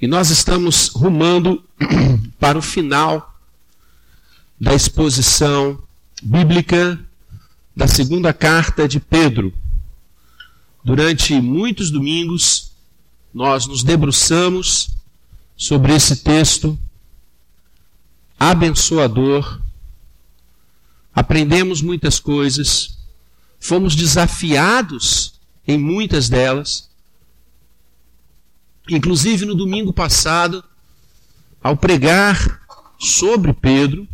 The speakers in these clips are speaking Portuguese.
E nós estamos rumando para o final da exposição bíblica da segunda carta de Pedro. Durante muitos domingos, nós nos debruçamos sobre esse texto abençoador, aprendemos muitas coisas, fomos desafiados em muitas delas. Inclusive no domingo passado, ao pregar sobre Pedro,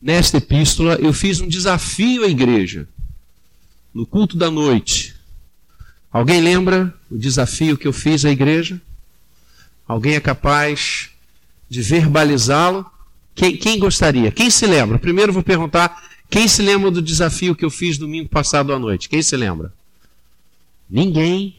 nesta epístola, eu fiz um desafio à igreja, no culto da noite. Alguém lembra o desafio que eu fiz à igreja? Alguém é capaz de verbalizá-lo? Quem, quem, gostaria? Quem se lembra? Primeiro vou perguntar: quem se lembra do desafio que eu fiz domingo passado à noite? Quem se lembra? Ninguém.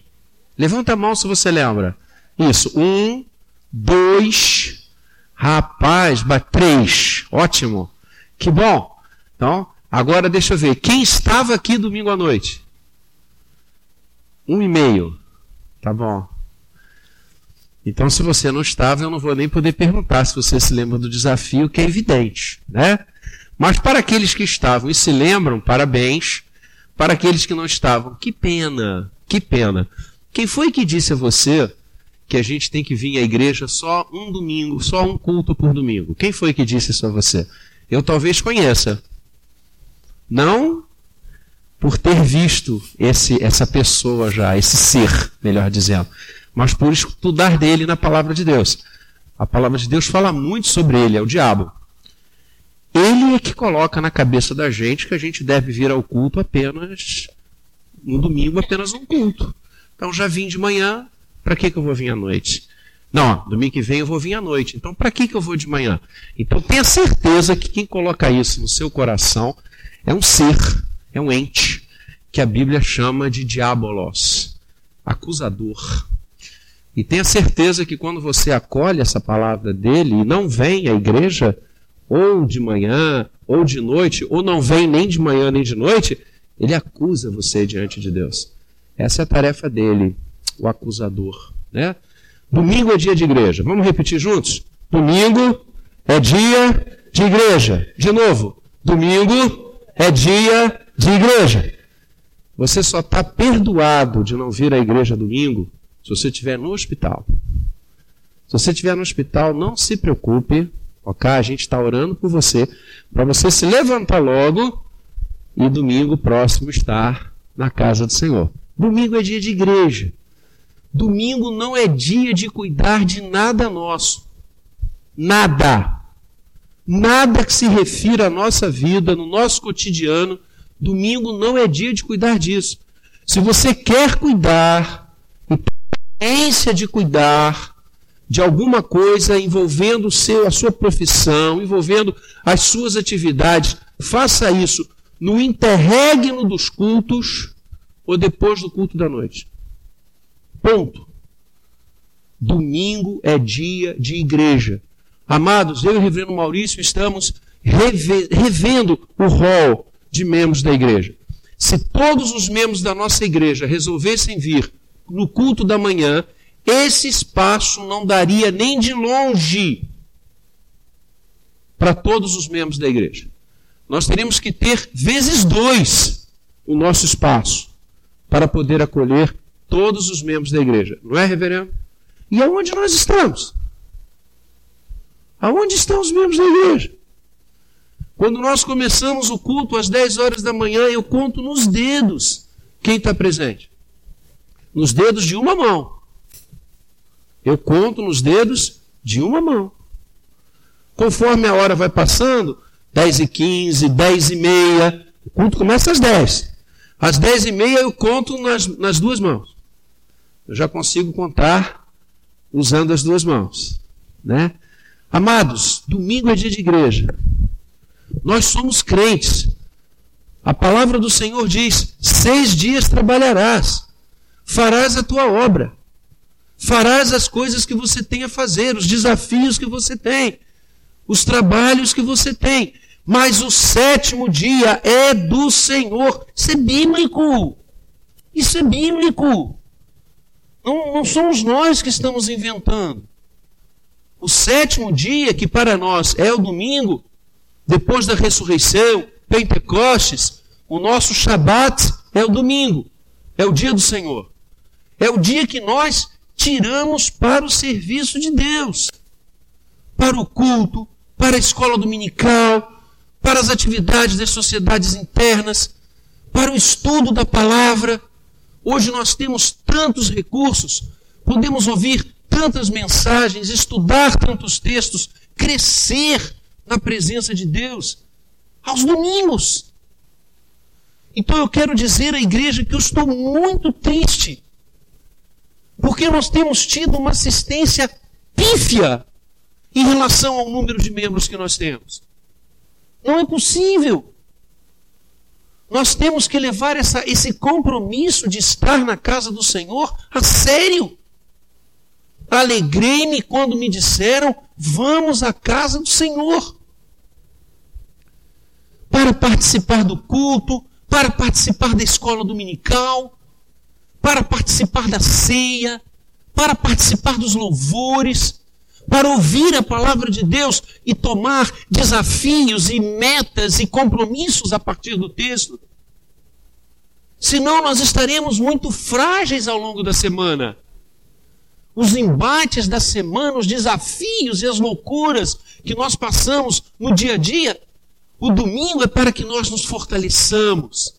Levanta a mão se você lembra. Isso. Um, dois, rapaz, três. Ótimo. Que bom. Então, agora deixa eu ver. Quem estava aqui domingo à noite? Um e meio. Tá bom. Então, se você não estava, eu não vou nem poder perguntar se você se lembra do desafio, que é evidente, né? Mas para aqueles que estavam e se lembram, parabéns. Para aqueles que não estavam, que pena, que pena. Quem foi que disse a você que a gente tem que vir à igreja só um domingo, só um culto por domingo? Quem foi que disse isso a você? Eu talvez conheça. Não por ter visto esse, essa pessoa já, esse ser, melhor dizendo, mas por estudar dele na palavra de Deus. A palavra de Deus fala muito sobre ele, é o diabo. Ele é que coloca na cabeça da gente que a gente deve vir ao culto apenas no domingo, apenas um culto. Então já vim de manhã, para que, que eu vou vir à noite? Não, domingo que vem eu vou vir à noite. Então, para que, que eu vou de manhã? Então, tenha certeza que quem coloca isso no seu coração é um ser, é um ente, que a Bíblia chama de diabolos, acusador. E tenha certeza que quando você acolhe essa palavra dele e não vem à igreja, ou de manhã, ou de noite, ou não vem nem de manhã nem de noite, ele acusa você diante de Deus. Essa é a tarefa dele, o acusador. Né? Domingo é dia de igreja. Vamos repetir juntos? Domingo é dia de igreja. De novo, domingo é dia de igreja. Você só está perdoado de não vir à igreja domingo se você estiver no hospital. Se você estiver no hospital, não se preocupe, ok? A gente está orando por você, para você se levantar logo e domingo próximo estar na casa do Senhor. Domingo é dia de igreja. Domingo não é dia de cuidar de nada nosso. Nada. Nada que se refira à nossa vida, no nosso cotidiano. Domingo não é dia de cuidar disso. Se você quer cuidar, e tem de cuidar de alguma coisa envolvendo o seu, a sua profissão, envolvendo as suas atividades, faça isso no interregno dos cultos ou depois do culto da noite. Ponto. Domingo é dia de igreja. Amados, eu e o reverendo Maurício estamos revendo o rol de membros da igreja. Se todos os membros da nossa igreja resolvessem vir no culto da manhã, esse espaço não daria nem de longe para todos os membros da igreja. Nós teríamos que ter vezes dois o nosso espaço para poder acolher todos os membros da igreja. Não é, reverendo? E aonde nós estamos? Aonde estão os membros da igreja? Quando nós começamos o culto às 10 horas da manhã, eu conto nos dedos quem está presente. Nos dedos de uma mão. Eu conto nos dedos de uma mão. Conforme a hora vai passando, 10 e 15, 10 e meia, o culto começa às 10. Às 10 e meia eu conto nas, nas duas mãos eu já consigo contar usando as duas mãos. Né? Amados, domingo é dia de igreja. Nós somos crentes. A palavra do Senhor diz: seis dias trabalharás, farás a tua obra, farás as coisas que você tem a fazer, os desafios que você tem, os trabalhos que você tem. Mas o sétimo dia é do Senhor. Isso é bíblico. Isso é bíblico. Não, não somos nós que estamos inventando. O sétimo dia, que para nós é o domingo, depois da ressurreição, Pentecostes, o nosso Shabat é o domingo, é o dia do Senhor. É o dia que nós tiramos para o serviço de Deus, para o culto, para a escola dominical, para as atividades das sociedades internas, para o estudo da palavra. Hoje nós temos tantos recursos, podemos ouvir tantas mensagens, estudar tantos textos, crescer na presença de Deus aos domingos. Então eu quero dizer à igreja que eu estou muito triste, porque nós temos tido uma assistência pífia em relação ao número de membros que nós temos. Não é possível. Nós temos que levar essa, esse compromisso de estar na casa do Senhor a sério. Alegrei-me quando me disseram: vamos à casa do Senhor. Para participar do culto, para participar da escola dominical, para participar da ceia, para participar dos louvores, para ouvir a palavra de Deus e tomar desafios e metas e compromissos a partir do texto. Senão nós estaremos muito frágeis ao longo da semana os embates da semana, os desafios e as loucuras que nós passamos no dia a dia, o domingo é para que nós nos fortaleçamos.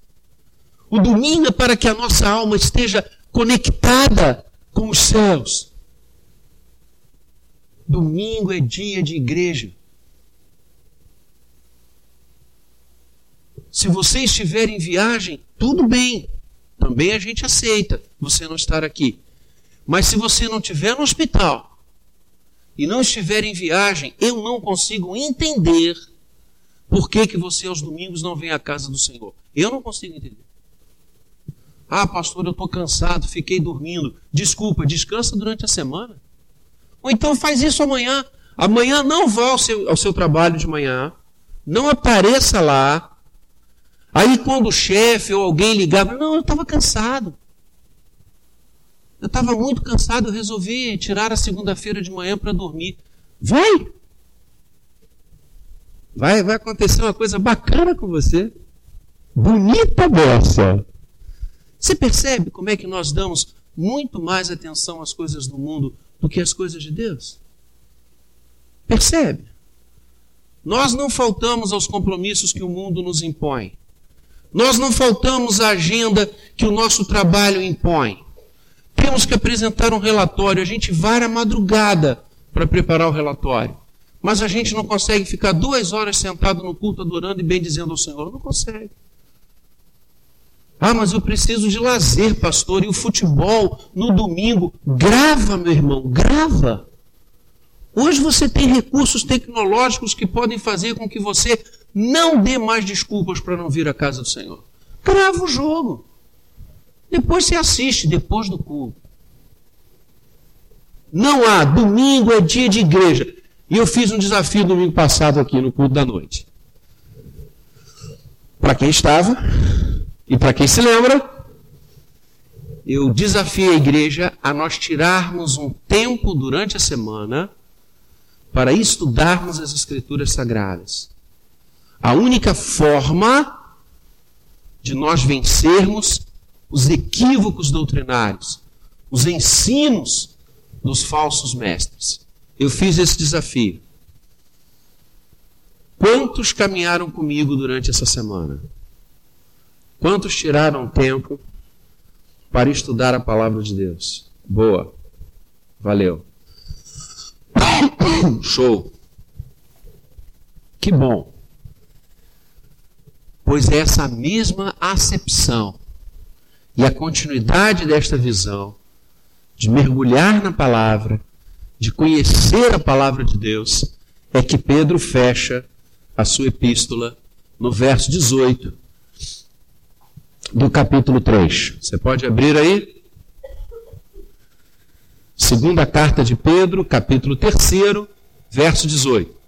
O domingo é para que a nossa alma esteja conectada com os céus. Domingo é dia de igreja. Se você estiver em viagem, tudo bem. Também a gente aceita você não estar aqui. Mas se você não estiver no hospital e não estiver em viagem, eu não consigo entender por que, que você aos domingos não vem à casa do Senhor. Eu não consigo entender. Ah, pastor, eu estou cansado, fiquei dormindo. Desculpa, descansa durante a semana. Ou então faz isso amanhã. Amanhã não vá ao seu, ao seu trabalho de manhã. Não apareça lá. Aí quando o chefe ou alguém ligava, não, eu estava cansado. Eu estava muito cansado, eu resolvi tirar a segunda-feira de manhã para dormir. Vai! Vai, vai acontecer uma coisa bacana com você. Bonita dessa. Você percebe como é que nós damos muito mais atenção às coisas do mundo do que às coisas de Deus? Percebe? Nós não faltamos aos compromissos que o mundo nos impõe. Nós não faltamos à agenda que o nosso trabalho impõe temos que apresentar um relatório. A gente vai à madrugada para preparar o relatório. Mas a gente não consegue ficar duas horas sentado no culto adorando e bendizendo ao Senhor. Não consegue. Ah, mas eu preciso de lazer, pastor. E o futebol no domingo. Grava, meu irmão, grava. Hoje você tem recursos tecnológicos que podem fazer com que você não dê mais desculpas para não vir à casa do Senhor. Grava o jogo. Depois você assiste, depois do culto. Não há, domingo é dia de igreja. E eu fiz um desafio domingo passado aqui no culto da noite. Para quem estava e para quem se lembra, eu desafiei a igreja a nós tirarmos um tempo durante a semana para estudarmos as Escrituras Sagradas. A única forma de nós vencermos os equívocos doutrinários, os ensinos dos falsos mestres. Eu fiz esse desafio. Quantos caminharam comigo durante essa semana? Quantos tiraram tempo para estudar a palavra de Deus? Boa. Valeu. Show. Que bom. Pois é essa mesma acepção e a continuidade desta visão, de mergulhar na palavra, de conhecer a palavra de Deus, é que Pedro fecha a sua epístola no verso 18 do capítulo 3. Você pode abrir aí? Segunda carta de Pedro, capítulo 3, verso 18.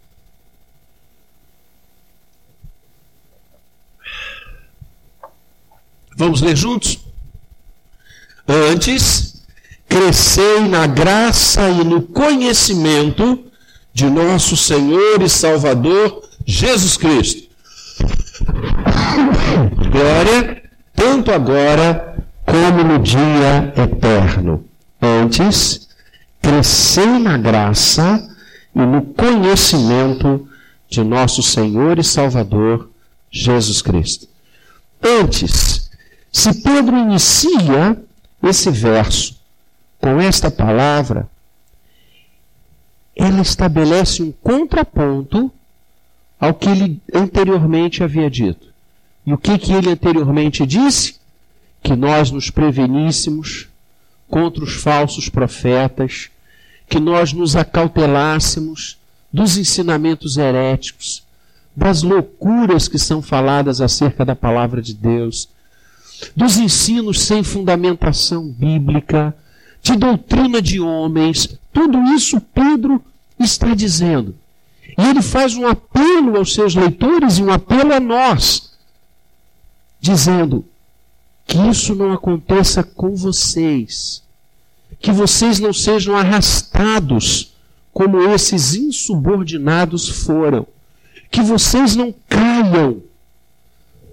Vamos ler juntos? Antes, crescei na graça e no conhecimento de nosso Senhor e Salvador Jesus Cristo. Glória, tanto agora como no dia eterno. Antes, crescei na graça e no conhecimento de nosso Senhor e Salvador Jesus Cristo. Antes, se Pedro inicia esse verso com esta palavra, ela estabelece um contraponto ao que ele anteriormente havia dito. E o que, que ele anteriormente disse? Que nós nos preveníssemos contra os falsos profetas, que nós nos acautelássemos dos ensinamentos heréticos, das loucuras que são faladas acerca da palavra de Deus, dos ensinos sem fundamentação bíblica, de doutrina de homens. Tudo isso Pedro está dizendo. E ele faz um apelo aos seus leitores e um apelo a nós, dizendo que isso não aconteça com vocês, que vocês não sejam arrastados como esses insubordinados foram, que vocês não caiam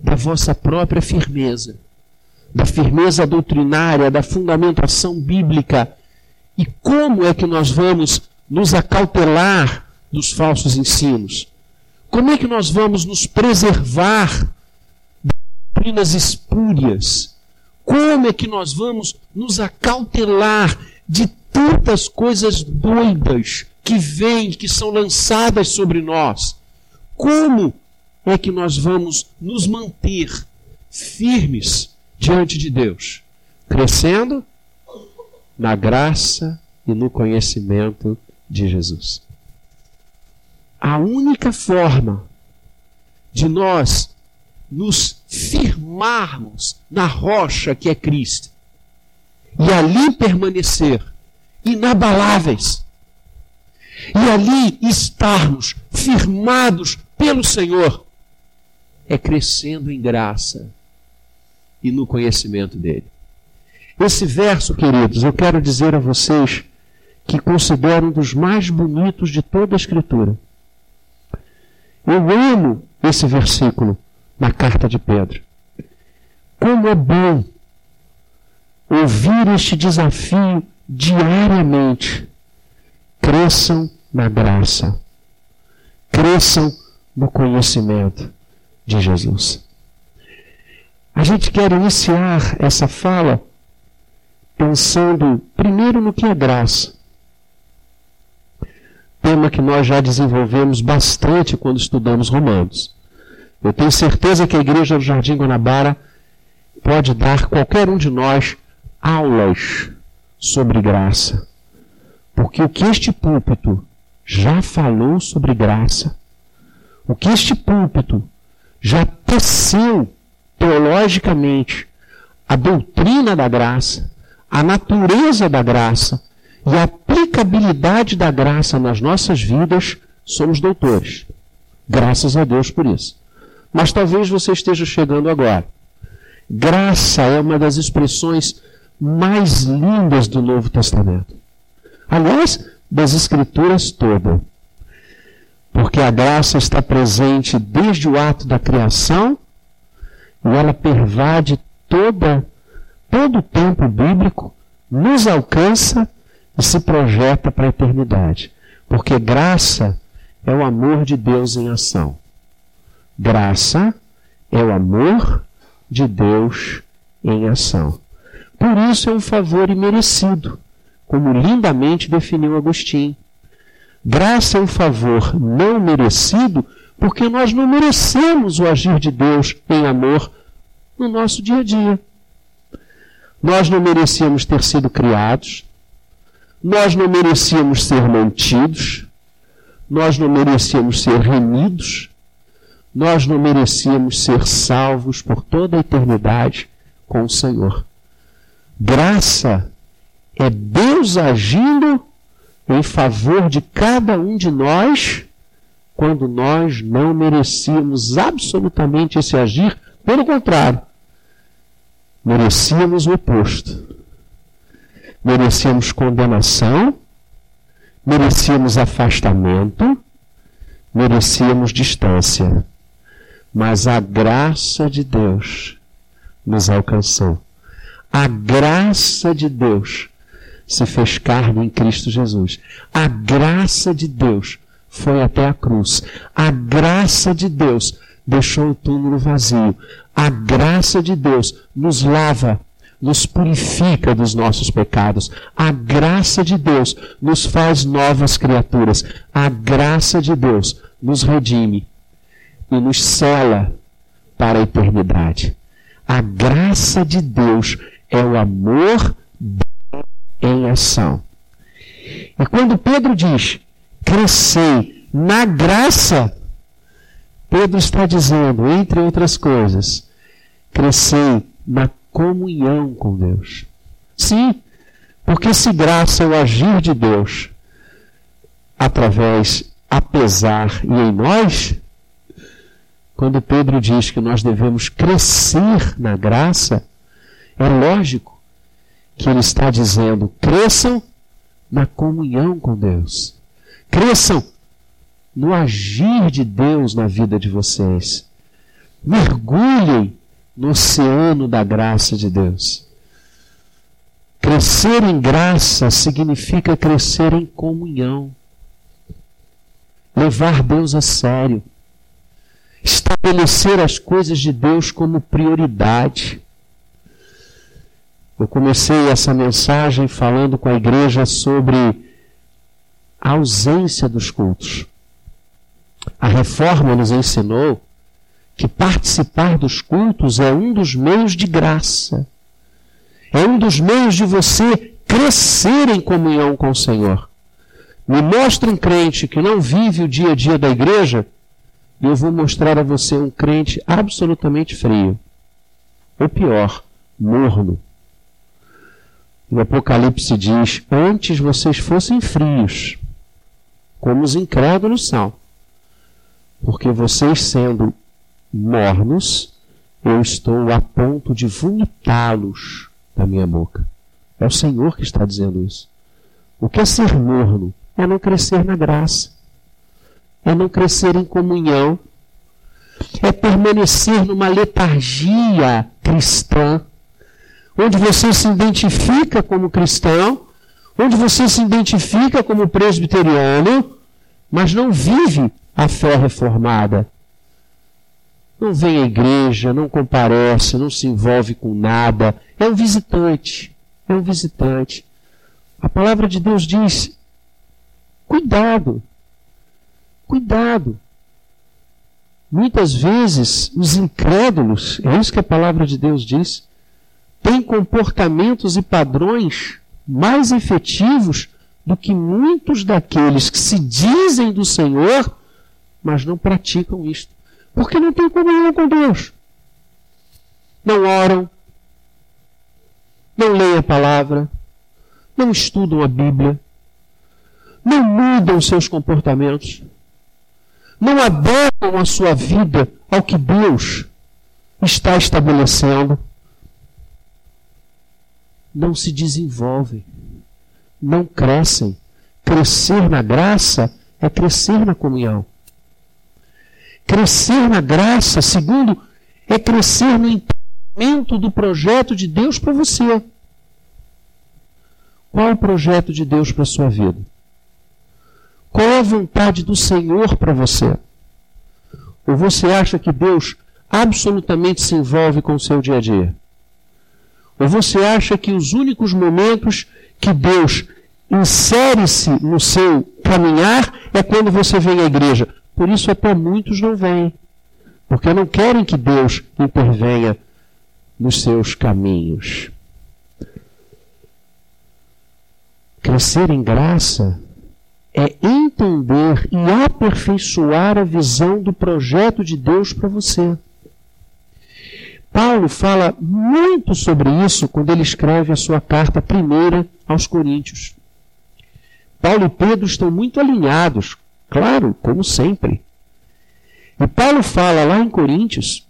da vossa própria firmeza, da firmeza doutrinária, da fundamentação bíblica. E como é que nós vamos nos acautelar dos falsos ensinos? Como é que nós vamos nos preservar doutrinas espúrias? Como é que nós vamos nos acautelar de tantas coisas doidas que vêm, que são lançadas sobre nós? Como é que nós vamos nos manter firmes diante de Deus? Crescendo na graça e no conhecimento de Jesus. A única forma de nós nos firmarmos na rocha que é Cristo e ali permanecer inabaláveis e ali estarmos firmados pelo Senhor é crescendo em graça e no conhecimento dele. Esse verso, queridos, eu quero dizer a vocês que considero um dos mais bonitos de toda a Escritura. Eu amo esse versículo na carta de Pedro. Como é bom ouvir este desafio diariamente. Cresçam na graça, cresçam no conhecimento de Jesus. A gente quer iniciar essa fala pensando primeiro no que é graça tema que nós já desenvolvemos bastante quando estudamos Romanos. Eu tenho certeza que a Igreja do Jardim Guanabara pode dar qualquer um de nós aulas sobre graça. Porque o que este púlpito já falou sobre graça, o que este púlpito já teceu teologicamente a doutrina da graça, a natureza da graça, e a aplicabilidade da graça nas nossas vidas, somos doutores. Graças a Deus por isso. Mas talvez você esteja chegando agora. Graça é uma das expressões mais lindas do Novo Testamento. Aliás, das Escrituras todas. Porque a graça está presente desde o ato da criação e ela pervade toda, todo o tempo bíblico, nos alcança e se projeta para a eternidade. Porque graça é o amor de Deus em ação. Graça é o amor de Deus em ação. Por isso é um favor imerecido, como lindamente definiu Agostinho. Graça é um favor não merecido, porque nós não merecemos o agir de Deus em amor no nosso dia a dia. Nós não merecíamos ter sido criados, nós não merecíamos ser mantidos, nós não merecíamos ser remidos, nós não merecíamos ser salvos por toda a eternidade com o Senhor. Graça é Deus agindo em favor de cada um de nós quando nós não merecíamos absolutamente esse agir, pelo contrário, merecíamos o oposto. Merecíamos condenação, merecíamos afastamento, merecíamos distância, mas a graça de Deus nos alcançou. A graça de Deus se fez carne em Cristo Jesus. A graça de Deus foi até a cruz. A graça de Deus deixou o túmulo vazio. A graça de Deus nos lava, nos purifica dos nossos pecados. A graça de Deus nos faz novas criaturas. A graça de Deus nos redime e nos cela para a eternidade. A graça de Deus é o amor em ação. E quando Pedro diz, crescei na graça, Pedro está dizendo, entre outras coisas, crescei na comunhão com Deus. Sim, porque se graça é o agir de Deus através, apesar e em nós, quando Pedro diz que nós devemos crescer na graça, é lógico que ele está dizendo: cresçam na comunhão com Deus. Cresçam no agir de Deus na vida de vocês. Mergulhem no oceano da graça de Deus. Crescer em graça significa crescer em comunhão. Levar Deus a sério. Estabelecer as coisas de Deus como prioridade. Eu comecei essa mensagem falando com a igreja sobre a ausência dos cultos. A reforma nos ensinou que participar dos cultos é um dos meios de graça. É um dos meios de você crescer em comunhão com o Senhor. Me mostra um crente que não vive o dia a dia da igreja, e eu vou mostrar a você um crente absolutamente frio. Ou pior, morno. O Apocalipse diz: Antes vocês fossem frios, como os incrédulos são. Porque vocês, sendo mornos, eu estou a ponto de vomitá-los da minha boca. É o Senhor que está dizendo isso. O que é ser morno? É não crescer na graça, é não crescer em comunhão, é permanecer numa letargia cristã onde você se identifica como cristão, onde você se identifica como presbiteriano, mas não vive a fé reformada. Não vem à igreja, não comparece, não se envolve com nada. É um visitante. É um visitante. A palavra de Deus diz: cuidado. Cuidado. Muitas vezes os incrédulos, é isso que a palavra de Deus diz, têm comportamentos e padrões mais efetivos do que muitos daqueles que se dizem do Senhor, mas não praticam isto. Porque não têm comunhão com Deus. Não oram, não leem a palavra, não estudam a Bíblia, não mudam seus comportamentos, não adequam a sua vida ao que Deus está estabelecendo não se desenvolvem, não crescem. Crescer na graça é crescer na comunhão. Crescer na graça, segundo, é crescer no entendimento do projeto de Deus para você. Qual é o projeto de Deus para a sua vida? Qual é a vontade do Senhor para você? Ou você acha que Deus absolutamente se envolve com o seu dia a dia? Ou você acha que os únicos momentos que Deus insere-se no seu caminhar é quando você vem à igreja? Por isso até muitos não vêm. Porque não querem que Deus intervenha nos seus caminhos. Crescer em graça é entender e aperfeiçoar a visão do projeto de Deus para você. Paulo fala muito sobre isso quando ele escreve a sua carta primeira aos Coríntios. Paulo e Pedro estão muito alinhados, claro, como sempre. E Paulo fala lá em Coríntios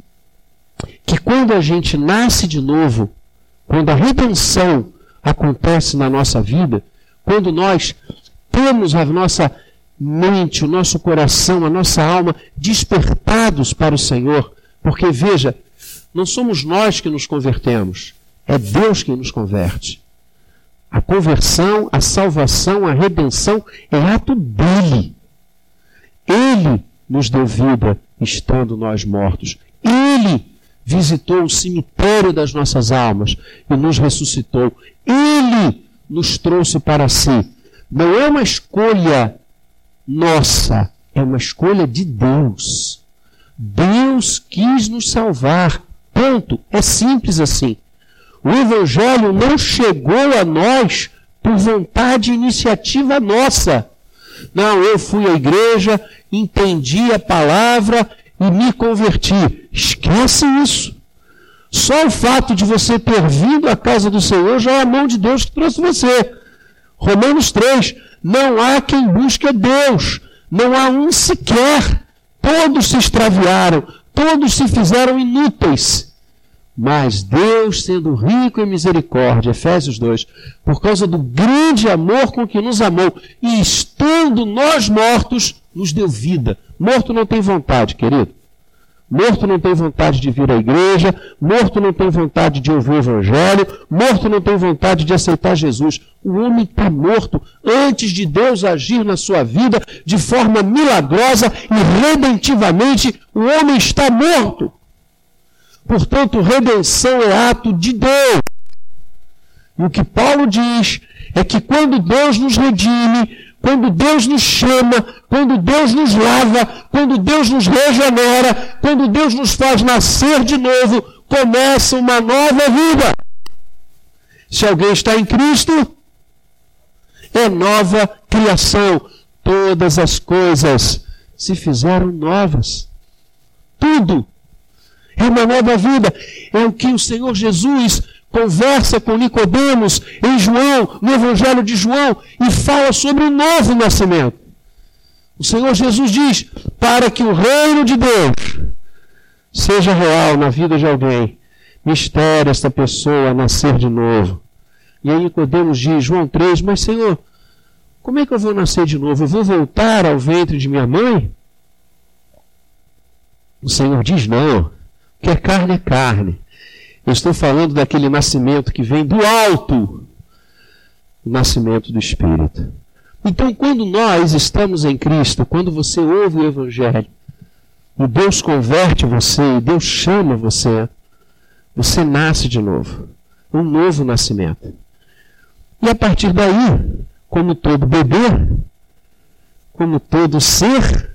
que quando a gente nasce de novo, quando a redenção acontece na nossa vida, quando nós temos a nossa mente, o nosso coração, a nossa alma despertados para o Senhor. Porque veja, não somos nós que nos convertemos, é Deus quem nos converte. A conversão, a salvação, a redenção é ato dele. Ele nos deu vida estando nós mortos. Ele visitou o cemitério das nossas almas e nos ressuscitou. Ele nos trouxe para si. Não é uma escolha nossa, é uma escolha de Deus. Deus quis nos salvar. Ponto. É simples assim. O Evangelho não chegou a nós por vontade e iniciativa nossa. Não, eu fui à igreja, entendi a palavra e me converti. Esquece isso. Só o fato de você ter vindo à casa do Senhor já é a mão de Deus que trouxe você. Romanos 3. Não há quem busque a Deus. Não há um sequer. Todos se extraviaram. Todos se fizeram inúteis. Mas Deus, sendo rico em misericórdia, Efésios 2, por causa do grande amor com que nos amou, e estando nós mortos, nos deu vida. Morto não tem vontade, querido. Morto não tem vontade de vir à igreja, morto não tem vontade de ouvir o evangelho, morto não tem vontade de aceitar Jesus. O homem está morto antes de Deus agir na sua vida de forma milagrosa e redentivamente. O homem está morto. Portanto, redenção é ato de Deus. E o que Paulo diz é que quando Deus nos redime, quando Deus nos chama, quando Deus nos lava, quando Deus nos regenera, quando Deus nos faz nascer de novo, começa uma nova vida. Se alguém está em Cristo, é nova criação. Todas as coisas se fizeram novas. Tudo é uma nova vida. É o que o Senhor Jesus conversa com Nicodemos em João, no Evangelho de João, e fala sobre o novo nascimento. O Senhor Jesus diz: para que o reino de Deus seja real na vida de alguém, mistério esta pessoa nascer de novo. E aí Nicodemos diz, João 3, mas Senhor, como é que eu vou nascer de novo? Eu vou voltar ao ventre de minha mãe? O Senhor diz, não. Que é carne é carne. Eu estou falando daquele nascimento que vem do alto o nascimento do Espírito. Então, quando nós estamos em Cristo, quando você ouve o Evangelho, e Deus converte você, e Deus chama você, você nasce de novo. Um novo nascimento. E a partir daí, como todo bebê, como todo ser,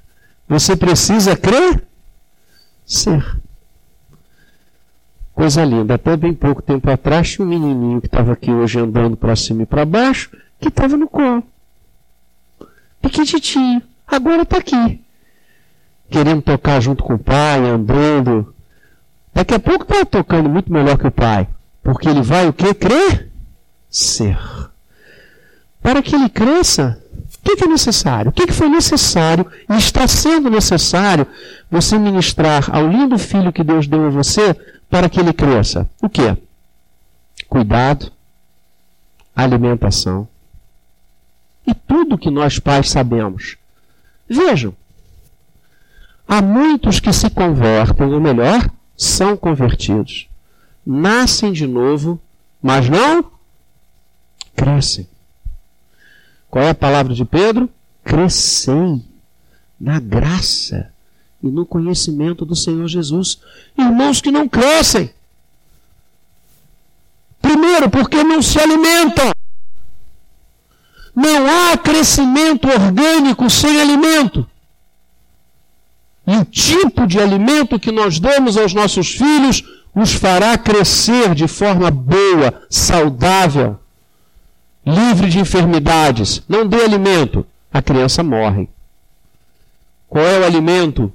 você precisa crer? Ser. Coisa linda. Até bem pouco tempo atrás tinha um menininho que estava aqui hoje andando para cima e para baixo, que estava no colo. Pequititinho. Agora está aqui. Querendo tocar junto com o pai, andando. Daqui a pouco está tocando muito melhor que o pai. Porque ele vai o que? Crescer. Para que ele cresça, o que, que, é necessário? O que, que foi necessário e está sendo necessário você ministrar ao lindo filho que Deus deu a você para que ele cresça? O que? Cuidado, alimentação e tudo que nós pais sabemos. Vejam, há muitos que se convertem, ou melhor, são convertidos, nascem de novo, mas não crescem. Qual é a palavra de Pedro? Crescei na graça e no conhecimento do Senhor Jesus. Irmãos que não crescem. Primeiro, porque não se alimentam. Não há crescimento orgânico sem alimento. E o tipo de alimento que nós damos aos nossos filhos os fará crescer de forma boa, saudável, livre de enfermidades. Não dê alimento, a criança morre. Qual é o alimento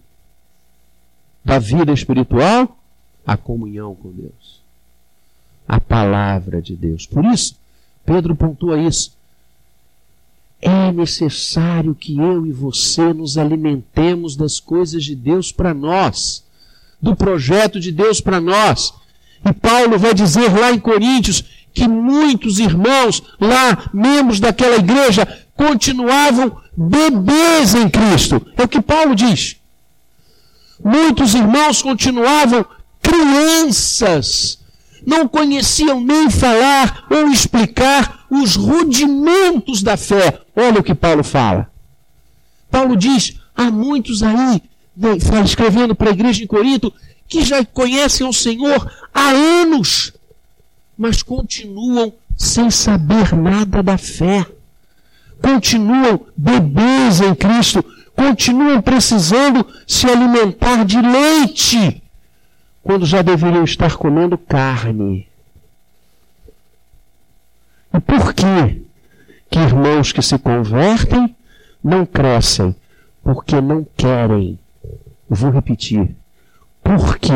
da vida espiritual? A comunhão com Deus. A palavra de Deus. Por isso, Pedro pontua isso. É necessário que eu e você nos alimentemos das coisas de Deus para nós, do projeto de Deus para nós. E Paulo vai dizer lá em Coríntios que muitos irmãos lá, membros daquela igreja, continuavam bebês em Cristo. É o que Paulo diz. Muitos irmãos continuavam crianças, não conheciam nem falar ou explicar os rudimentos da fé. Olha o que Paulo fala. Paulo diz: há muitos aí, escrevendo para a igreja em Corinto, que já conhecem o Senhor há anos, mas continuam sem saber nada da fé. Continuam bebês em Cristo, continuam precisando se alimentar de leite, quando já deveriam estar comendo carne. E por que que irmãos que se convertem não crescem? Porque não querem. Vou repetir. Por que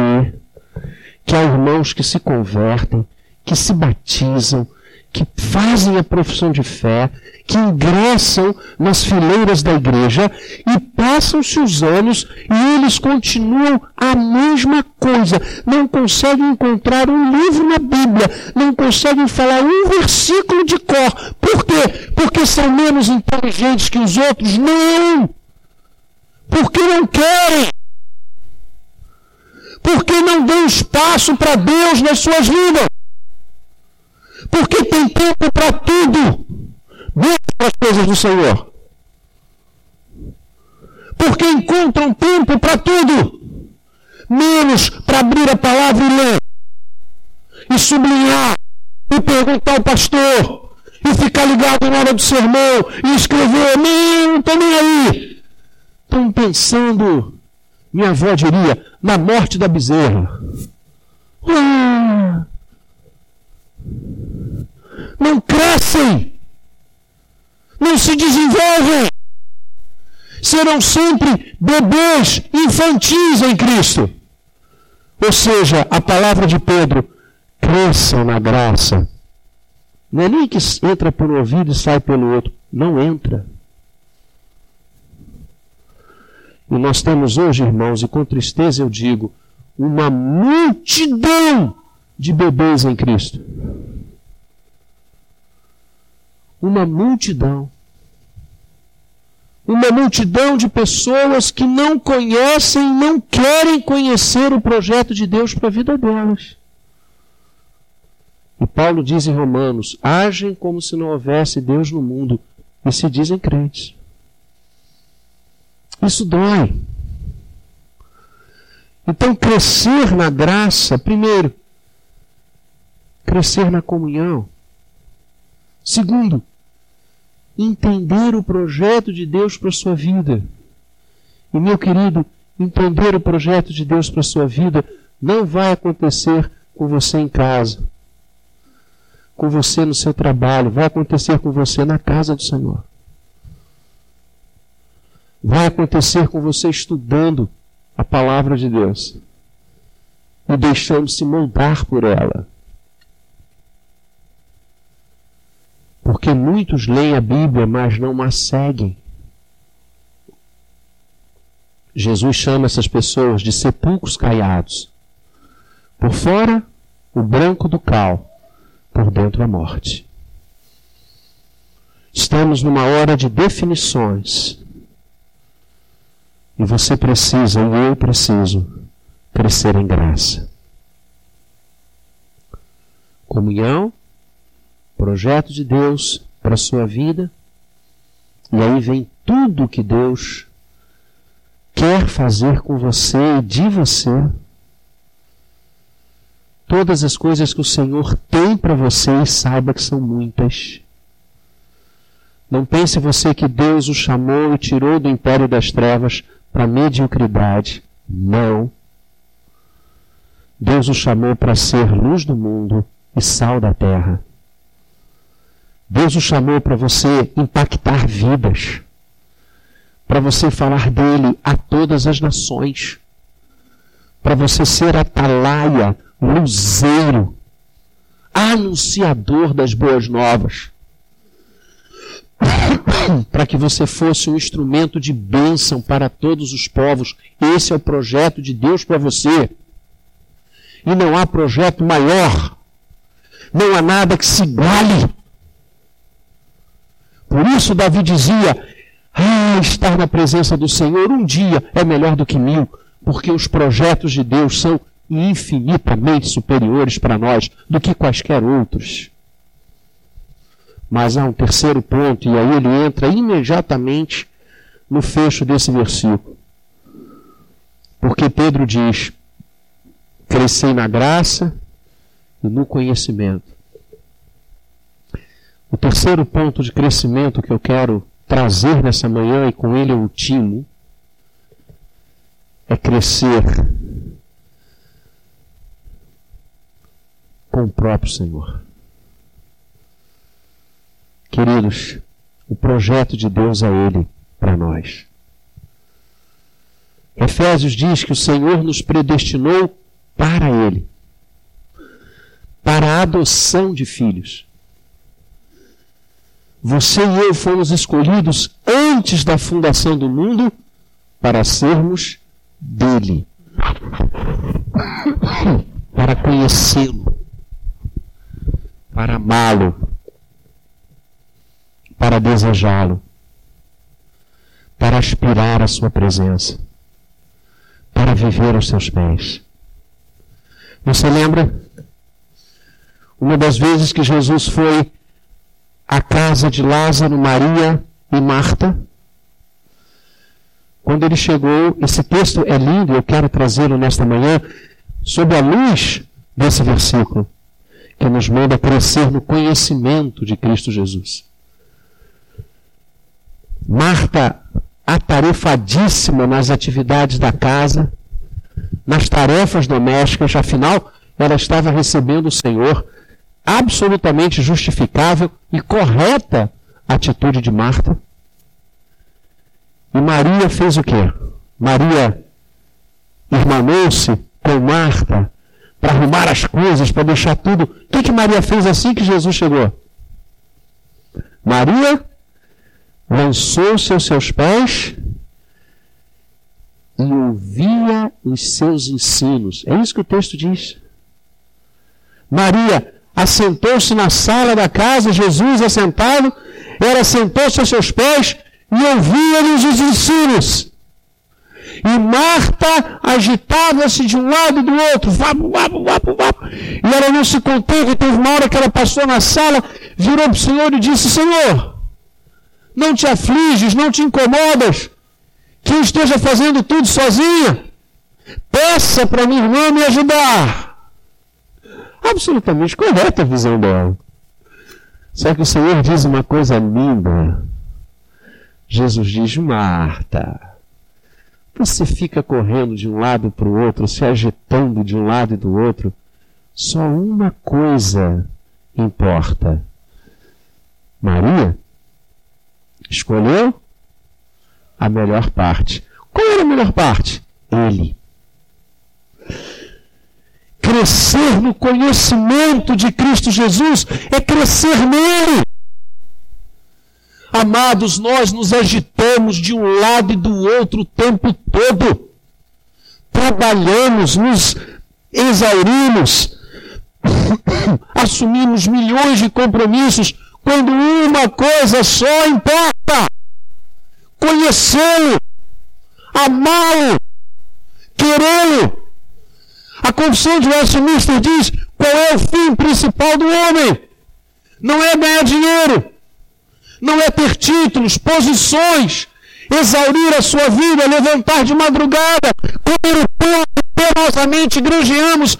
que há irmãos que se convertem, que se batizam, que fazem a profissão de fé, que ingressam nas fileiras da igreja e passam-se os anos e eles continuam a mesma coisa. Não conseguem encontrar um livro na Bíblia, não conseguem falar um versículo de cor. Por quê? Porque são menos inteligentes que os outros? Não! Porque não querem. Porque não dão espaço para Deus nas suas vidas. Porque tem tempo para tudo, menos para as coisas do Senhor. Porque encontram tempo para tudo, menos para abrir a palavra e ler, e sublinhar, e perguntar ao pastor, e ficar ligado na hora do sermão, e escrever, não estou nem aí. Estão pensando, minha avó diria, na morte da bezerra. Ah, não crescem, não se desenvolvem, serão sempre bebês infantis em Cristo. Ou seja, a palavra de Pedro, cresçam na graça. Não é nem que entra por um ouvido e sai pelo outro. Não entra. E nós temos hoje, irmãos, e com tristeza eu digo, uma multidão de bebês em Cristo uma multidão. Uma multidão de pessoas que não conhecem, não querem conhecer o projeto de Deus para a vida delas. E Paulo diz em Romanos: agem como se não houvesse Deus no mundo e se dizem crentes. Isso dói. Então, crescer na graça, primeiro, crescer na comunhão. Segundo, entender o projeto de Deus para a sua vida. E meu querido, entender o projeto de Deus para a sua vida não vai acontecer com você em casa, com você no seu trabalho, vai acontecer com você na casa do Senhor. Vai acontecer com você estudando a palavra de Deus e deixando-se moldar por ela. Porque muitos leem a Bíblia, mas não a seguem. Jesus chama essas pessoas de sepulcros caiados. Por fora, o branco do cal, por dentro a morte. Estamos numa hora de definições. E você precisa, e eu preciso, crescer em graça. Comunhão projeto de Deus para a sua vida. E aí vem tudo que Deus quer fazer com você e de você. Todas as coisas que o Senhor tem para você e saiba que são muitas. Não pense você que Deus o chamou e tirou do império das trevas para mediocridade. Não. Deus o chamou para ser luz do mundo e sal da terra. Deus o chamou para você impactar vidas, para você falar dele a todas as nações, para você ser atalaia, luzeiro, anunciador das boas novas, para que você fosse um instrumento de bênção para todos os povos. Esse é o projeto de Deus para você. E não há projeto maior. Não há nada que se iguale Por isso Davi dizia: Ah, estar na presença do Senhor um dia é melhor do que mil, porque os projetos de Deus são infinitamente superiores para nós do que quaisquer outros. Mas há um terceiro ponto, e aí ele entra imediatamente no fecho desse versículo. Porque Pedro diz: crescei na graça e no conhecimento. O terceiro ponto de crescimento que eu quero trazer nessa manhã e com ele eu ultimo é crescer com o próprio Senhor. Queridos, o projeto de Deus é Ele para nós. Efésios diz que o Senhor nos predestinou para Ele, para a adoção de filhos. Você e eu fomos escolhidos antes da fundação do mundo para sermos dele, para conhecê-lo, para amá-lo, para desejá-lo, para aspirar à sua presença, para viver aos seus pés. Você lembra? Uma das vezes que Jesus foi à casa de Lázaro, Maria e Marta. Quando ele chegou, esse texto é lindo, eu quero trazê-lo nesta manhã, sob a luz desse versículo, que nos manda crescer no conhecimento de Cristo Jesus. Marta, atarefadíssima nas atividades da casa, nas tarefas domésticas, afinal, ela estava recebendo o Senhor, absolutamente justificável e correta atitude de Marta. E Maria fez o quê? Maria irmanou-se com Marta para arrumar as coisas, para deixar tudo. O que, que Maria fez assim que Jesus chegou? Maria lançou-se aos seus pés e ouvia os seus ensinos. É isso que o texto diz. Maria assentou-se na sala da casa, Jesus assentado, ela sentou-se aos seus pés e ouvia-lhes os ensinos. E Marta agitava-se de um lado e do outro, vapo, vapo, vapo, vapo. E ela não se conteve, teve uma hora que ela passou na sala, virou para o Senhor e disse: Senhor, não te afliges, não te incomodas, que eu esteja fazendo tudo sozinha. Peça para minha irmã me ajudar. Absolutamente correta a visão dela. Só que o Senhor diz uma coisa linda. Jesus diz: Marta, você fica correndo de um lado para o outro, se agitando de um lado e do outro. Só uma coisa importa. Maria escolheu a melhor parte. Qual era a melhor parte? Ele. Crescer no conhecimento de Cristo Jesus é crescer nele. Amados, nós nos agitamos de um lado e do outro o tempo todo. Trabalhamos, nos exaurimos, assumimos milhões de compromissos, quando uma coisa só importa: conhecê-lo, amá-lo, querê-lo. A confissão de Westminster diz qual é o fim principal do homem. Não é ganhar dinheiro, não é ter títulos, posições, exaurir a sua vida, levantar de madrugada, comer o pão penosamente granjeamos.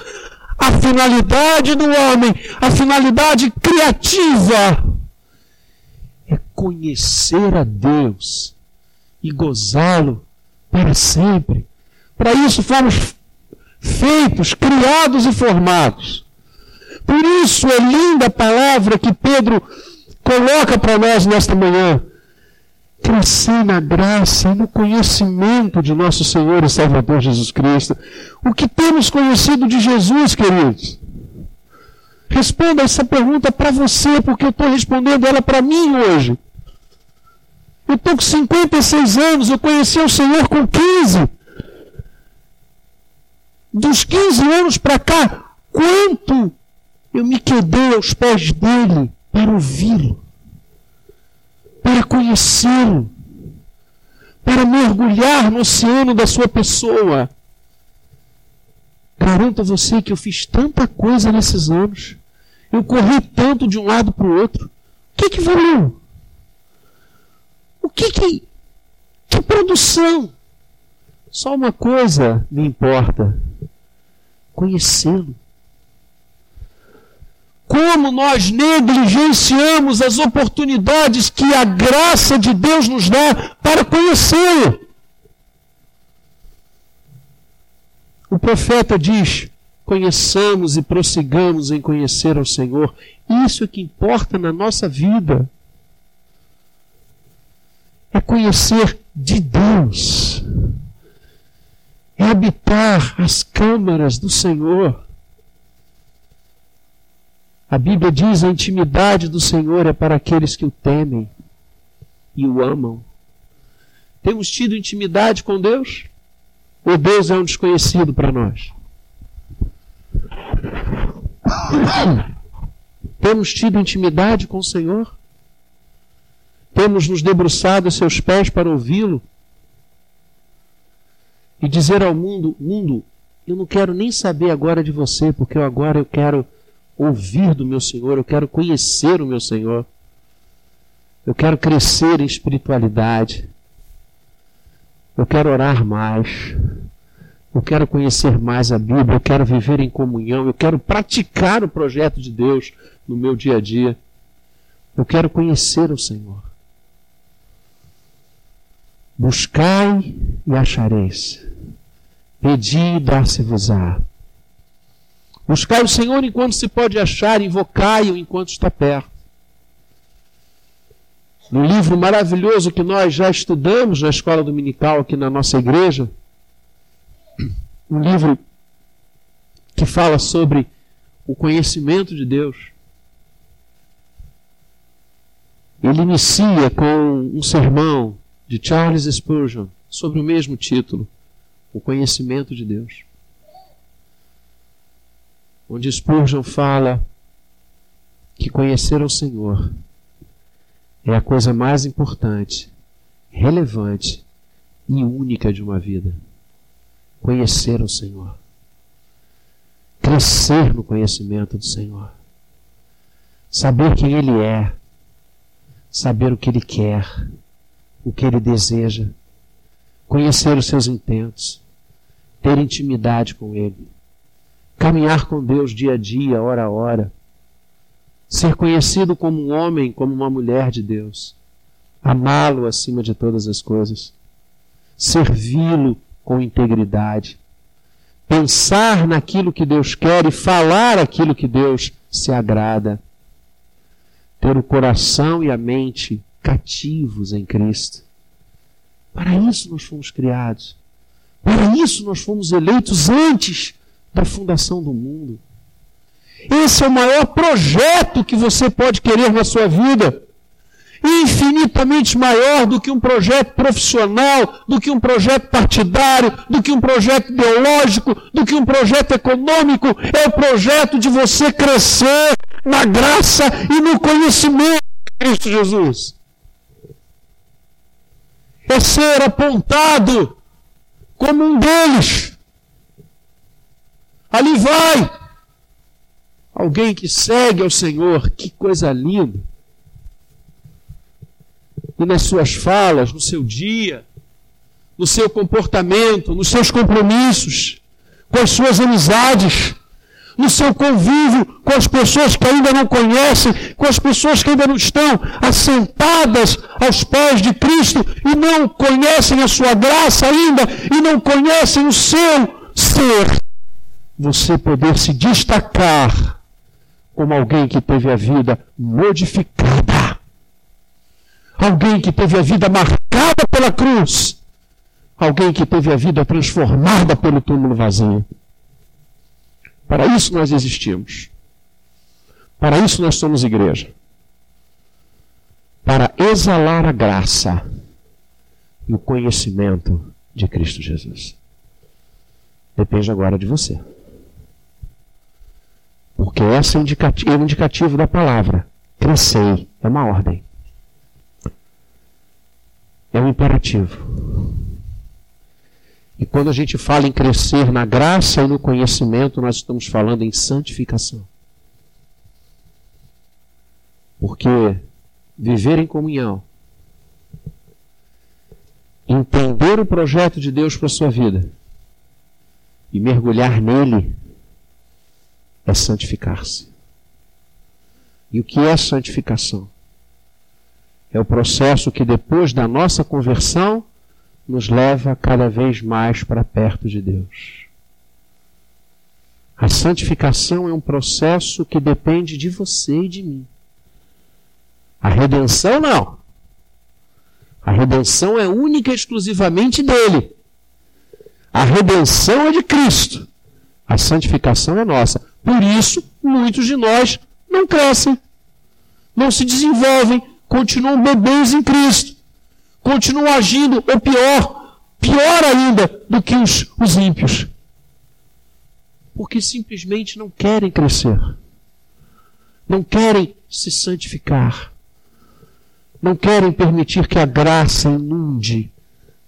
A finalidade do homem, a finalidade criativa, é conhecer a Deus e gozá-lo para sempre. Para isso fomos feitos, criados e formados. Por isso é linda a palavra que Pedro coloca para nós nesta manhã. Crescer na graça e no conhecimento de nosso Senhor e Salvador Jesus Cristo. O que temos conhecido de Jesus, queridos? Responda essa pergunta para você, porque eu estou respondendo ela para mim hoje. Eu estou com 56 anos, eu conheci o Senhor com 15. Dos 15 anos para cá, quanto eu me quedei aos pés dele para ouvi-lo, para conhecê-lo, para mergulhar no oceano da sua pessoa. Garanto a você que eu fiz tanta coisa nesses anos. Eu corri tanto de um lado para o outro. O que que valeu? O que que. Que produção? Só uma coisa me importa: conhecê-lo. Como nós negligenciamos as oportunidades que a graça de Deus nos dá para conhecê-lo. O profeta diz: conheçamos e prossigamos em conhecer ao Senhor. Isso é que importa na nossa vida. É conhecer de Deus é habitar as câmaras do Senhor. A Bíblia diz: a intimidade do Senhor é para aqueles que o temem e o amam. Temos tido intimidade com Deus? Ou Deus é um desconhecido para nós? Temos tido intimidade com o Senhor? Temos nos debruçado a seus pés para ouvi-lo? E dizer ao mundo: mundo, eu não quero nem saber agora de você, porque eu agora eu quero ouvir do meu Senhor, eu quero conhecer o meu Senhor. Eu quero crescer em espiritualidade. Eu quero orar mais. Eu quero conhecer mais a Bíblia, eu quero viver em comunhão, eu quero praticar o projeto de Deus no meu dia a dia. Eu quero conhecer o Senhor. Buscai e achareis. Pedi e dar-se-vos-á. Buscai o Senhor enquanto se pode achar, invocai-o enquanto está perto. No livro maravilhoso que nós já estudamos na escola dominical aqui na nossa igreja, um livro que fala sobre o conhecimento de Deus. Ele inicia com um sermão de Charles Spurgeon sobre o mesmo título o conhecimento de Deus. Onde Spurgeon fala que conhecer o Senhor é a coisa mais importante, relevante e única de uma vida. Conhecer o Senhor. Crescer no conhecimento do Senhor. Saber quem Ele é. Saber o que Ele quer. O que Ele deseja. Conhecer os seus intentos ter intimidade com Ele, caminhar com Deus dia a dia, hora a hora, ser conhecido como um homem, como uma mulher de Deus, amá-lo acima de todas as coisas, servi-lo com integridade, pensar naquilo que Deus quer e falar aquilo que Deus se agrada, ter o coração e a mente cativos em Cristo. Para isso nós fomos criados. Para isso nós fomos eleitos antes da fundação do mundo. Esse é o maior projeto que você pode querer na sua vida. Infinitamente maior do que um projeto profissional, do que um projeto partidário, do que um projeto ideológico, do que um projeto econômico. É o projeto de você crescer na graça e no conhecimento de Cristo Jesus. É ser apontado como um deles. Ali vai alguém que segue ao Senhor, que coisa linda. E nas suas falas, no seu dia, no seu comportamento, nos seus compromissos, com as suas amizades, no seu convívio com as pessoas que ainda não conhecem, com as pessoas que ainda não estão assentadas aos pés de Cristo e não conhecem a sua graça ainda e não conhecem o seu ser. Você poder se destacar como alguém que teve a vida modificada, alguém que teve a vida marcada pela cruz, alguém que teve a vida transformada pelo túmulo vazio. Para isso nós existimos. Para isso nós somos igreja. Para exalar a graça e o conhecimento de Cristo Jesus. Depende agora de você. Porque esse é o indicativo, é o indicativo da palavra. Crescei. É uma ordem. é um imperativo. E quando a gente fala em crescer na graça e no conhecimento, nós estamos falando em santificação. Porque viver em comunhão, entender o projeto de Deus para a sua vida e mergulhar nele é santificar-se. E o que é santificação? É o processo que depois da nossa conversão nos leva cada vez mais para perto de Deus. A santificação é um processo que depende de você e de mim. A redenção não. A redenção é única e exclusivamente dele. A redenção é de Cristo. A santificação é nossa. Por isso, muitos de nós não crescem, não se desenvolvem, continuam bebês em Cristo, continuam agindo, ou pior, pior ainda do que os, os ímpios. Porque simplesmente não querem crescer, não querem se santificar, não querem permitir que a graça inunde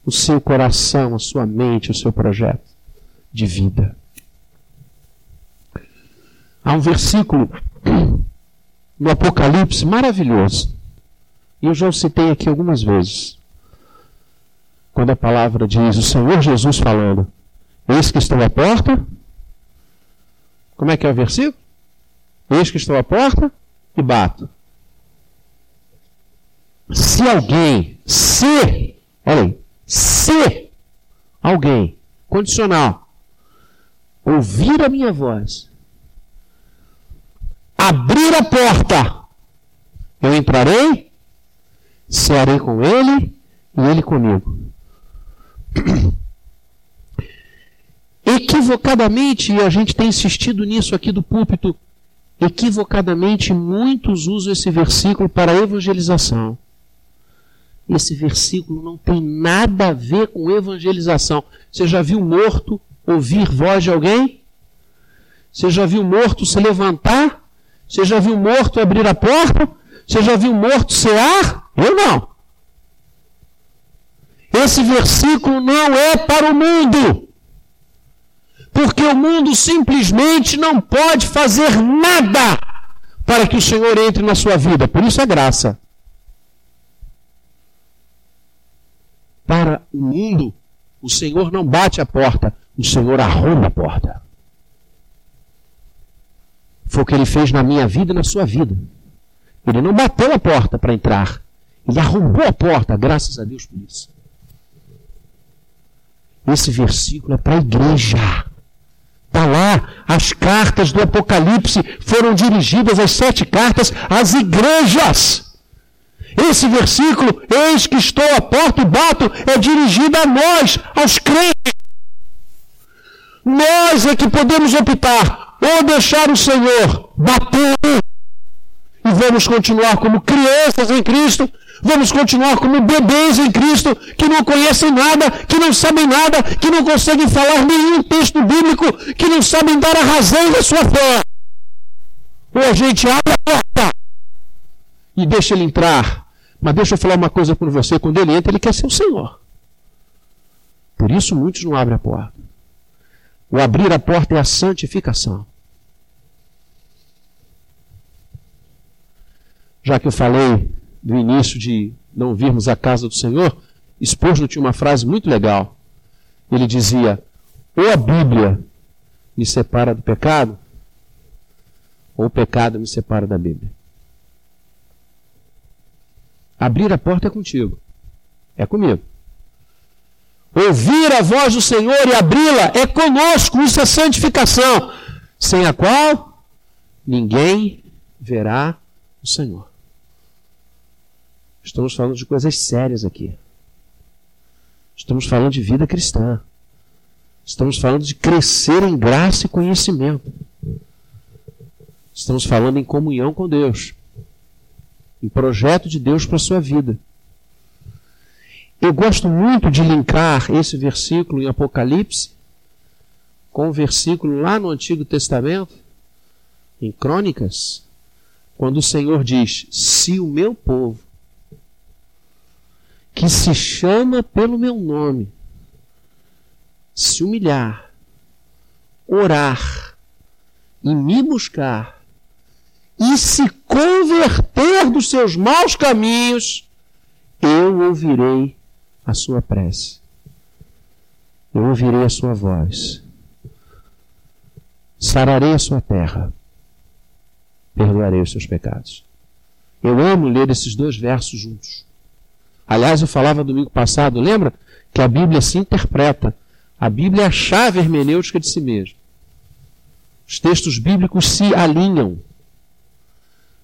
o seu coração, a sua mente, o seu projeto de vida. Há um versículo no Apocalipse maravilhoso. E eu já o citei aqui algumas vezes. Quando a palavra diz o Senhor Jesus falando: Eis que estou à porta. Como é que é o versículo? Eis que estou à porta e bato. Se alguém, se, olha aí, se alguém, condicional, ouvir a minha voz abrir a porta, eu entrarei, cearei com ele e ele comigo. Equivocadamente, e a gente tem insistido nisso aqui do púlpito, equivocadamente muitos usam esse versículo para evangelização. Esse versículo não tem nada a ver com evangelização. Você já viu morto ouvir voz de alguém? Você já viu morto se levantar você já viu morto abrir a porta? Você já viu morto cear? Eu não. Esse versículo não é para o mundo. Porque o mundo simplesmente não pode fazer nada para que o Senhor entre na sua vida. Por isso é graça. Para o mundo, o Senhor não bate a porta, o Senhor arromba a porta. Foi o que ele fez na minha vida e na sua vida. Ele não bateu a porta para entrar. Ele arrombou a porta, graças a Deus por isso. Esse versículo é para a igreja. Está lá, as cartas do Apocalipse foram dirigidas, as sete cartas, às igrejas. Esse versículo, eis que estou à porta e bato, é dirigido a nós, aos crentes. Nós é que podemos optar ou deixar o Senhor bater vamos continuar como crianças em Cristo, vamos continuar como bebês em Cristo, que não conhecem nada, que não sabem nada, que não conseguem falar nenhum texto bíblico, que não sabem dar a razão da sua fé. Ou a gente abre a porta e deixa ele entrar. Mas deixa eu falar uma coisa para você: quando ele entra, ele quer ser o Senhor. Por isso muitos não abrem a porta. O abrir a porta é a santificação. Já que eu falei no início de não virmos a casa do Senhor, Spurgeon tinha uma frase muito legal. Ele dizia: ou a Bíblia me separa do pecado, ou o pecado me separa da Bíblia. Abrir a porta é contigo, é comigo. Ouvir a voz do Senhor e abri-la é conosco, isso é santificação, sem a qual ninguém verá o Senhor. Estamos falando de coisas sérias aqui. Estamos falando de vida cristã. Estamos falando de crescer em graça e conhecimento. Estamos falando em comunhão com Deus. Em projeto de Deus para a sua vida. Eu gosto muito de linkar esse versículo em Apocalipse com o versículo lá no Antigo Testamento, em Crônicas, quando o Senhor diz: Se o meu povo que se chama pelo meu nome, se humilhar, orar e me buscar e se converter dos seus maus caminhos, eu ouvirei a sua prece. Eu ouvirei a sua voz. Sararei a sua terra. Perdoarei os seus pecados. Eu amo ler esses dois versos juntos. Aliás, eu falava domingo passado, lembra? Que a Bíblia se interpreta. A Bíblia é a chave hermenêutica de si mesma. Os textos bíblicos se alinham.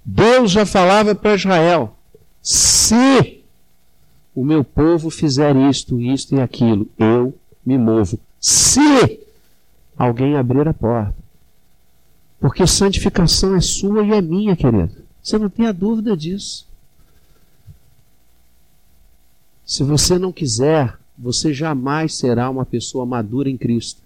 Deus já falava para Israel: se o meu povo fizer isto, isto e aquilo, eu me movo. Se alguém abrir a porta. Porque santificação é sua e é minha, querido. Você não tem a dúvida disso. Se você não quiser, você jamais será uma pessoa madura em Cristo.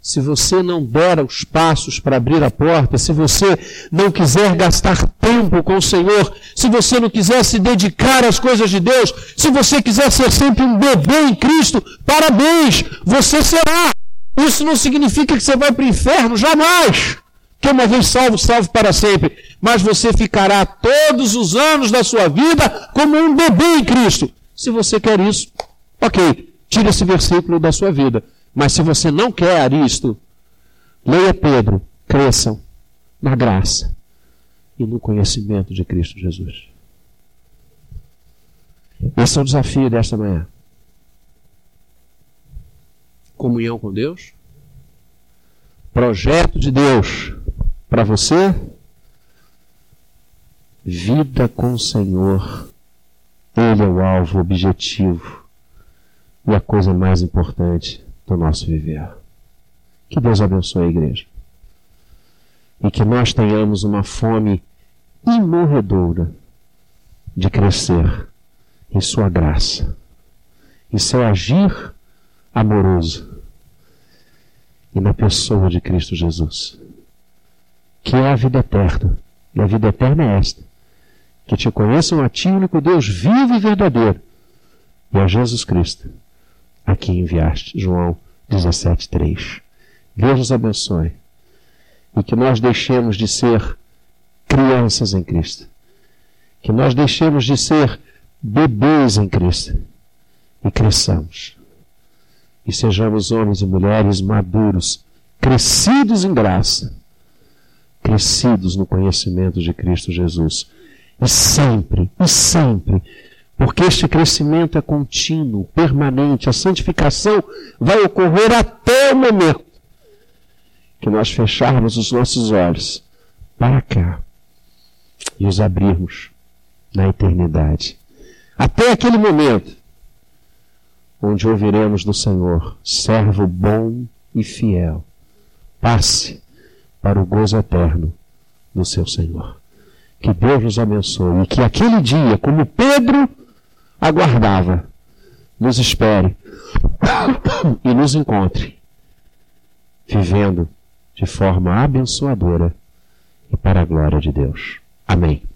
Se você não der os passos para abrir a porta, se você não quiser gastar tempo com o Senhor, se você não quiser se dedicar às coisas de Deus, se você quiser ser sempre um bebê em Cristo, parabéns, você será. Isso não significa que você vai para o inferno, jamais. Que uma vez salvo, salvo para sempre. Mas você ficará todos os anos da sua vida como um bebê em Cristo. Se você quer isso, ok, tira esse versículo da sua vida. Mas se você não quer isto, leia Pedro, cresçam na graça e no conhecimento de Cristo Jesus. Esse é o desafio desta manhã. Comunhão com Deus, projeto de Deus para você, vida com o Senhor. Ele é o alvo, o objetivo e a coisa mais importante do nosso viver. Que Deus abençoe a igreja. E que nós tenhamos uma fome imorredoura de crescer em Sua graça, em seu agir amoroso e na pessoa de Cristo Jesus, que é a vida eterna. E a vida eterna é esta: que te conheçam a Ti, único Deus vivo e verdadeiro, e a Jesus Cristo aqui enviaste. João 17,3. Deus nos abençoe e que nós deixemos de ser crianças em Cristo. Que nós deixemos de ser bebês em Cristo e cresçamos. E sejamos homens e mulheres maduros, crescidos em graça, crescidos no conhecimento de Cristo Jesus. E sempre, e sempre porque este crescimento é contínuo, permanente. A santificação vai ocorrer até o momento que nós fecharmos os nossos olhos para cá e os abrirmos na eternidade. Até aquele momento onde ouviremos do Senhor, servo bom e fiel, passe para o gozo eterno do seu Senhor. Que Deus nos abençoe e que aquele dia, como Pedro aguardava, nos espere e nos encontre, vivendo de forma abençoadora e para a glória de Deus. Amém.